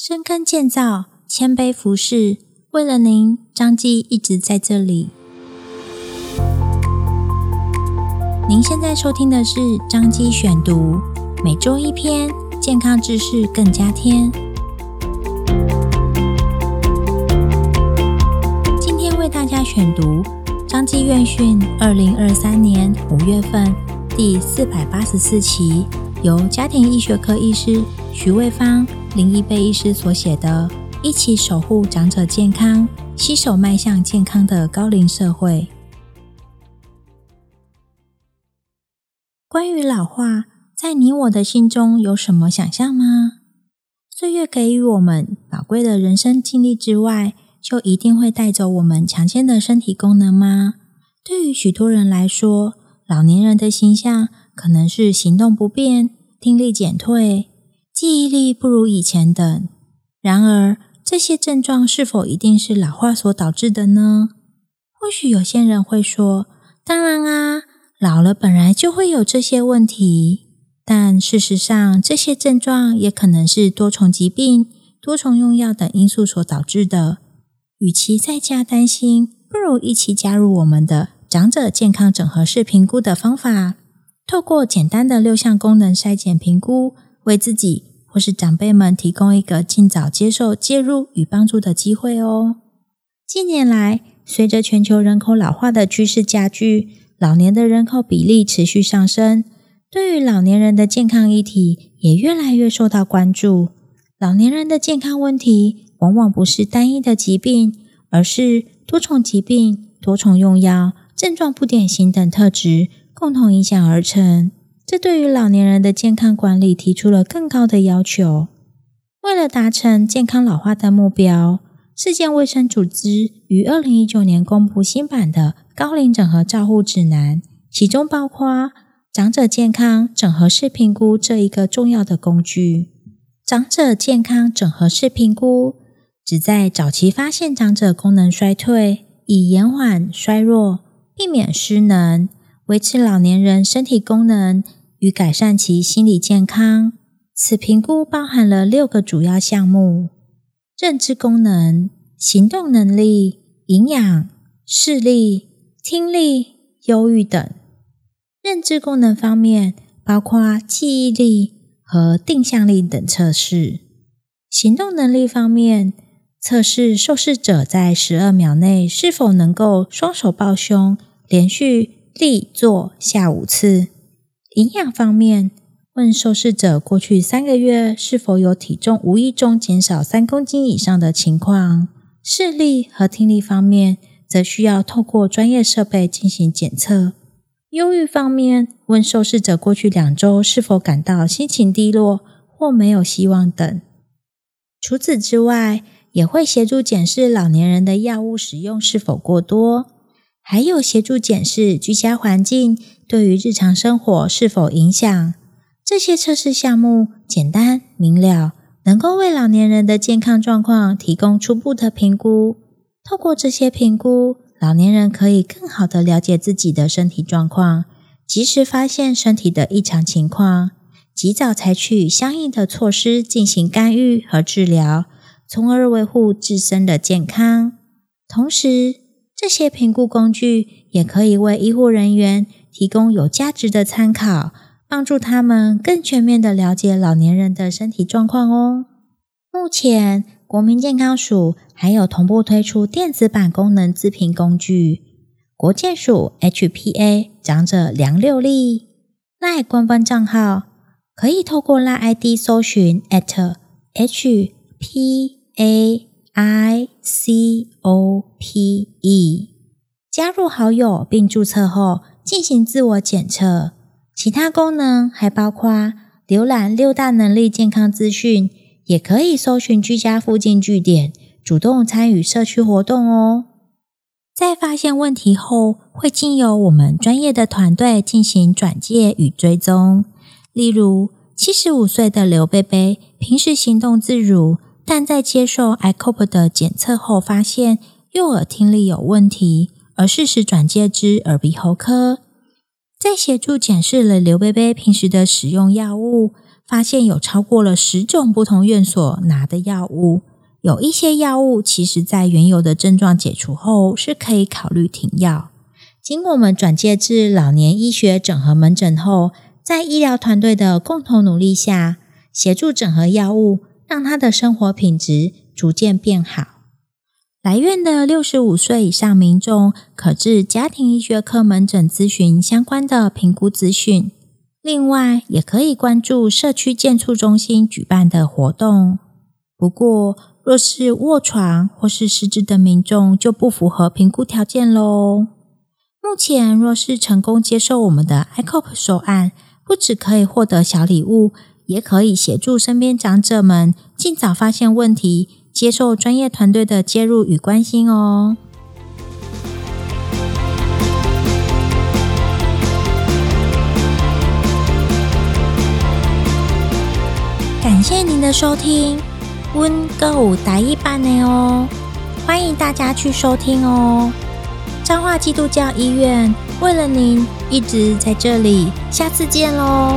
深耕建造，谦卑服侍，为了您，张记一直在这里。您现在收听的是张基选读，每周一篇健康知识，更加添。今天为大家选读张基院讯二零二三年五月份第四百八十四期，由家庭医学科医师徐卫芳。林依贝医师所写的《一起守护长者健康，携手迈向健康的高龄社会》。关于老化，在你我的心中有什么想象吗？岁月给予我们宝贵的人生经历之外，就一定会带走我们强健的身体功能吗？对于许多人来说，老年人的形象可能是行动不便、听力减退。记忆力不如以前等。然而，这些症状是否一定是老化所导致的呢？或许有些人会说：“当然啊，老了本来就会有这些问题。”但事实上，这些症状也可能是多重疾病、多重用药等因素所导致的。与其在家担心，不如一起加入我们的长者健康整合式评估的方法，透过简单的六项功能筛检评估，为自己。或是长辈们提供一个尽早接受介入与帮助的机会哦。近年来，随着全球人口老化的趋势加剧，老年的人口比例持续上升，对于老年人的健康议题也越来越受到关注。老年人的健康问题往往不是单一的疾病，而是多重疾病、多重用药、症状不典型等特质共同影响而成。这对于老年人的健康管理提出了更高的要求。为了达成健康老化的目标，世界卫生组织于二零一九年公布新版的高龄整合照护指南，其中包括长者健康整合式评估这一个重要的工具。长者健康整合式评估旨在早期发现长者功能衰退，以延缓衰弱，避免失能，维持老年人身体功能。与改善其心理健康。此评估包含了六个主要项目：认知功能、行动能力、营养、视力、听力、忧郁等。认知功能方面，包括记忆力和定向力等测试；行动能力方面，测试受试者在十二秒内是否能够双手抱胸，连续立坐下五次。营养方面，问受试者过去三个月是否有体重无意中减少三公斤以上的情况。视力和听力方面，则需要透过专业设备进行检测。忧郁方面，问受试者过去两周是否感到心情低落或没有希望等。除此之外，也会协助检视老年人的药物使用是否过多，还有协助检视居家环境。对于日常生活是否影响？这些测试项目简单明了，能够为老年人的健康状况提供初步的评估。透过这些评估，老年人可以更好地了解自己的身体状况，及时发现身体的异常情况，及早采取相应的措施进行干预和治疗，从而维护自身的健康。同时，这些评估工具也可以为医护人员。提供有价值的参考，帮助他们更全面地了解老年人的身体状况哦。目前，国民健康署还有同步推出电子版功能自评工具——国健署 HPA 长者梁六力。赖官方账号可以透过赖 ID 搜寻 at H P A I C O P E 加入好友并注册后。进行自我检测，其他功能还包括浏览六大能力健康资讯，也可以搜寻居家附近据点，主动参与社区活动哦。在发现问题后，会经由我们专业的团队进行转介与追踪。例如，七十五岁的刘贝贝平时行动自如，但在接受 ICOP 的检测后，发现右耳听力有问题。而适时转介至耳鼻喉科，在协助检视了刘贝贝平时的使用药物，发现有超过了十种不同院所拿的药物。有一些药物其实在原有的症状解除后是可以考虑停药。经我们转介至老年医学整合门诊后，在医疗团队的共同努力下，协助整合药物，让他的生活品质逐渐变好。来院的六十五岁以上民众，可至家庭医学科门诊咨询相关的评估资讯。另外，也可以关注社区健促中心举办的活动。不过，若是卧床或是失智的民众，就不符合评估条件喽。目前，若是成功接受我们的 ICOP 手案，不只可以获得小礼物，也可以协助身边长者们尽早发现问题，接受专业团队的介入与关心哦。感谢您的收听，温歌舞达一班的哦，欢迎大家去收听哦。彰化基督教医院为了您一直在这里，下次见喽。